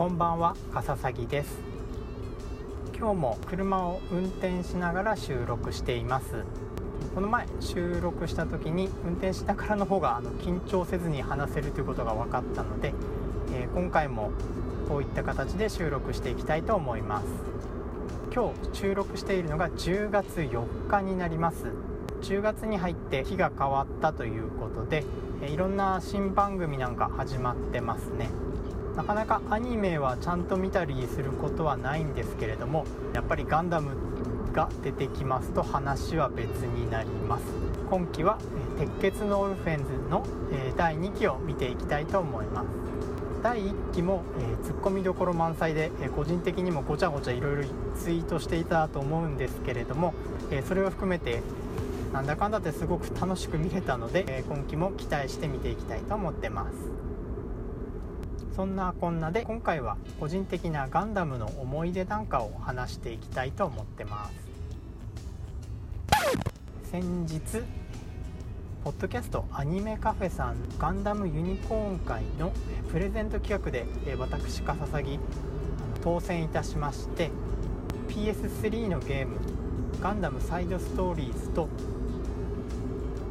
こんばんは笠崎です。今日も車を運転しながら収録しています。この前収録した時に運転しながらの方があの緊張せずに話せるということが分かったので、えー、今回もこういった形で収録していきたいと思います。今日収録しているのが10月4日になります。10月に入って日が変わったということでいろんな新番組なんか始まってますね。なかなかアニメはちゃんと見たりすることはないんですけれどもやっぱりガンダムが出てきますと話は別になります。今期は「鉄血のオルフェンズ」の第2期を見ていきたいと思います。第1期も、えー、ツッコミどころ満載で、えー、個人的にもごちゃごちゃいろいろツイートしていたと思うんですけれども、えー、それを含めてなんだかんだってすごく楽しく見れたので、え今期も期待して見ていきたいと思ってます。そんなこんなで今回は個人的なガンダムの思い出なんかを話していきたいと思ってます。先日ポッドキャストアニメカフェさんガンダムユニコーン会のプレゼント企画で私かささぎ当選いたしまして PS3 のゲームガンダムサイドストーリーズと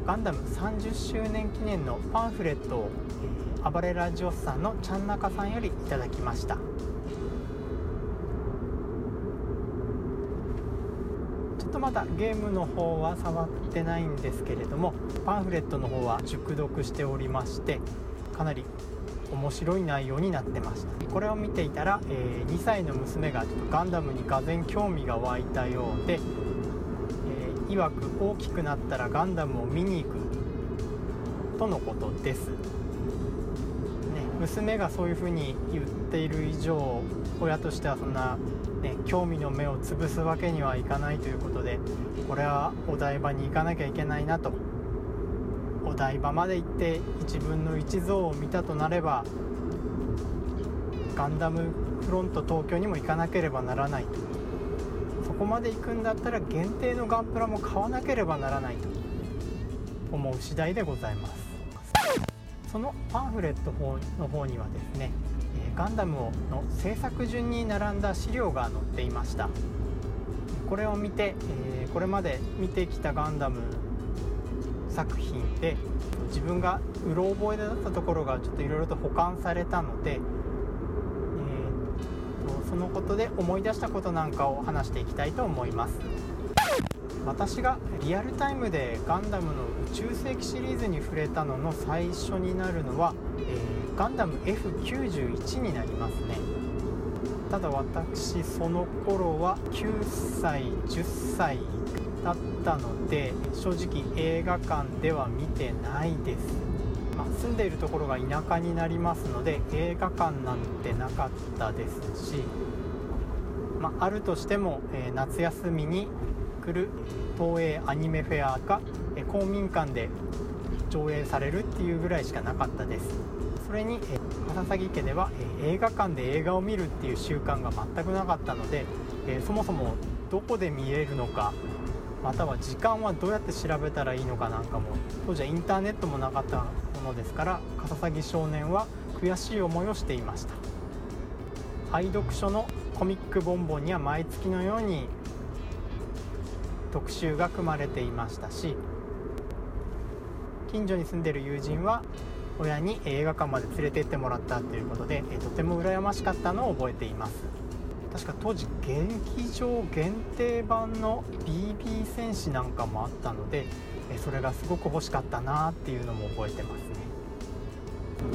ガンダム30周年記念のパンフレットを暴れラジオスさんのちゃんなかさんよりいただきました。ちょっとまだゲームの方は触ってないんですけれどもパンフレットの方は熟読しておりましてかなり面白い内容になってました。これを見ていたら、えー、2歳の娘がちょっとガンダムにがぜ興味が湧いたようで、曰く大きくなったらガンダムを見に行くとのことです。ね娘がそういうふうに言っている以上親としてはそんな、ね、興味の目を潰すわけにはいかないということでこれはお台場に行かなきゃいけないなと。お台場まで行って1分の1像を見たとなればガンダムフロント東京にも行かなければならないと。こまで行くんだったら限定のガンプラも買わなければならないと思う次第でございます。そのパンフレットの方にはですねガンダムの制作順に並んだ資料が載っていました。これを見てこれまで見てきたガンダム作品で自分がうろ覚えだったところがちょっといろいろと保管されたので、のことで思い出したことなんかを話していきたいと思います。私がリアルタイムでガンダムの宇宙世紀シリーズに触れたのの最初になるのは、えー、ガンダム F91 になりますね。ただ私その頃は9歳10歳だったので正直映画館では見てないです、まあ、住んでいるところが田舎になりますので映画館なんてなかったですし、まあ、あるとしても、え、夏休みに来る東映アニメフェアが公民館で上映されるっていうぐらいしかなかったです。それに笠崎家ではえ映画館で映画を見るっていう習慣が全くなかったのでえそもそもどこで見れるのかまたは時間はどうやって調べたらいいのかなんかも当時はインターネットもなかったものですから笠崎少年は悔しい思いをしていました。愛読書のコミックボンボンには毎月のように特集が組まれていましたし近所に住んでる友人は親に映画館まで連れて行ってもらったということでとても羨ましかったのを覚えています。確か当時劇場限定版の BB 戦士なんかもあったのでそれがすごく欲しかったなっていうのも覚えてます。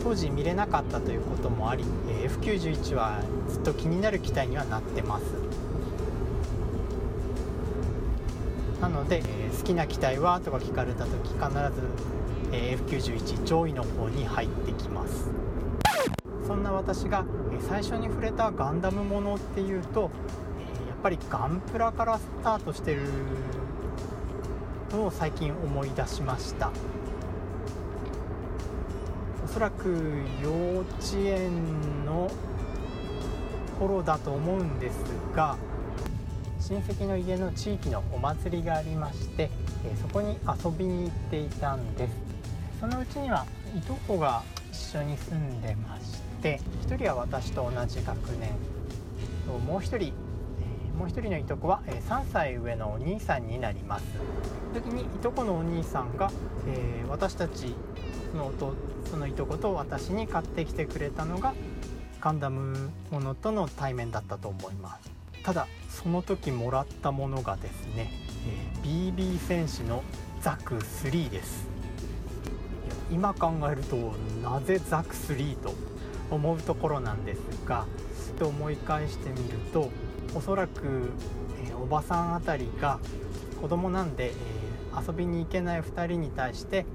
当時見れなかったということもあり F91 はずっと気になる機体にはなってます。なので、好きな機体はとか聞かれた時必ず、え、F91 上位の方に入ってきます。そんな私が、え最初に触れたガンダムものっていうと、えやっぱりガンプラからスタートしてるのを最近思い出しました。そらく幼稚園の頃だと思うんですが親戚の家の地域のお祭りがありまして、そこに遊びに行っていたんです。そのうちにはいとこが一緒に住んでましてして1人は私と同じ学年もう1人もう一人のいとこはえ3歳上のお兄さんになります。時にいとこのお兄さんが、えー、私たちその弟そのいとこと私に買ってきてくれたのがガンダムものとの対面だったと思います。ただその時もらったものがですね、えー、BB 戦士のザク3です。今考えるとなぜザク3と思うところなんですがと思い返してみるとおそらく、えー、おばさんあたりが子供なんで、えー、遊びに行けない2人に対して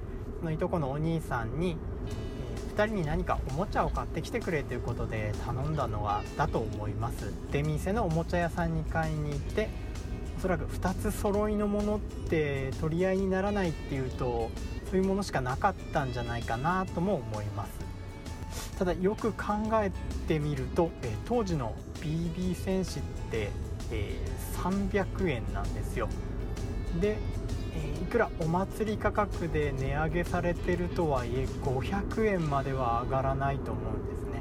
そのいとこのお兄さんに、えー、2人に何かおもちゃを買ってきてくれということで頼んだのはだと思います。出店のおもちゃ屋さんに買いに行っておそらく2つ揃いのものって取り合いにならないっていうとそういうものしかなかったんじゃないかなとも思います。ただよく考えてみると、え当時の BB 戦士って、えー、300円なんですよ。で、え、いくらお祭り価格で値上げされてるとはいえ500円までは上がらないと思うんですね。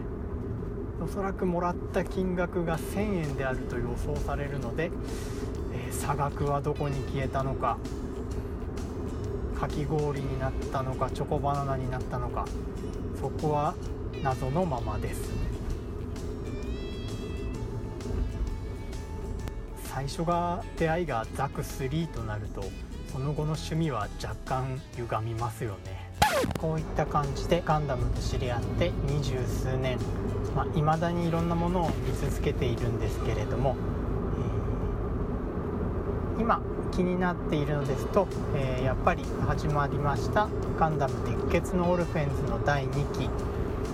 おそらくもらった金額が1000円であると予想されるので、えー、差額はどこに消えたのかかき氷になったのかチョコバナナになったのかそこは謎のままです。最初が出会いがザク3となるとその後の趣味は若干歪みますよね。こういった感じでガンダムと知り合って二十数年。いまあ、未だにいろんなものを見続けているんですけれども、えー、今気になっているのですと、えー、やっぱり始まりました「ガンダム鉄血のオルフェンズ」の第2期。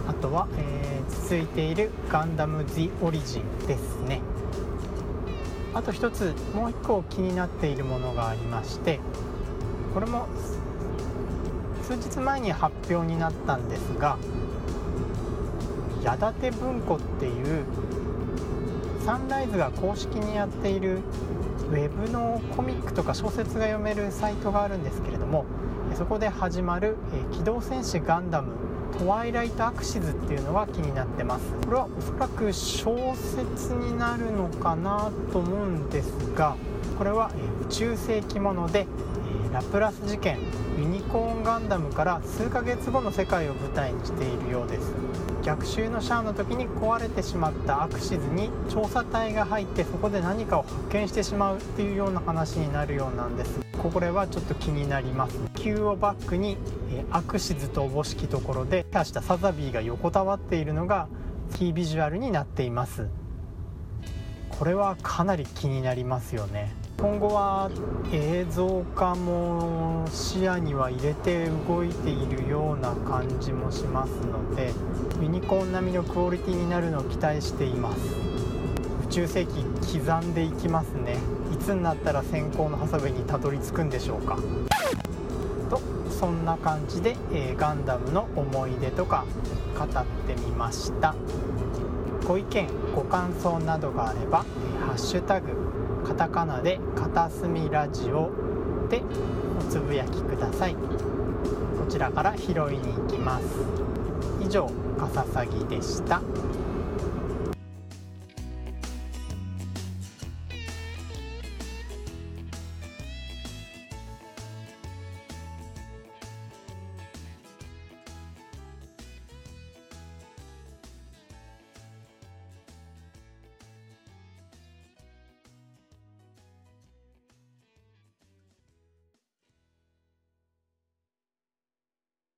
あとは、えー、続いている「ガンダム・ジ・オリジン」ですね。あと一つもう一個気になっているものがありましてこれも数日前に発表になったんですが矢立文庫っていうサンライズが公式にやっているウェブのコミックとか小説が読めるサイトがあるんですけれどもそこで始まる「え機動戦士ガンダムトワイライトアクシズっていうのが気になってます。これはおそらく小説になるのかなと思うんですがこれはえ宇宙世紀ものでえラプラス事件ユニコーンガンダムから数ヶ月後の世界を舞台にしているようです。逆襲のシャアの時に壊れてしまったアクシズに調査隊が入ってそこで何かを発見してしまうっていうような話になるようなんです。これはちょっと気になります。球をバックにアクシズとおぼしきところで出したサザビーが横たわっているのがキービジュアルになっています。これはかなり気になりますよね。今後は映像化も視野には入れて動いているような感じもしますのでユニコーン並みのクオリティになるのを期待しています。宇宙世紀刻んでいきますね。いつになったら先行のハサウェイにたどり着くんでしょうか。とそんな感じで、えー、ガンダムの思い出とか語ってみました。ご意見ご感想などがあれば「ハッシュタグカタカナで片隅ラジオでおつぶやきください。こちらから拾いに行きます。以上かささぎでした。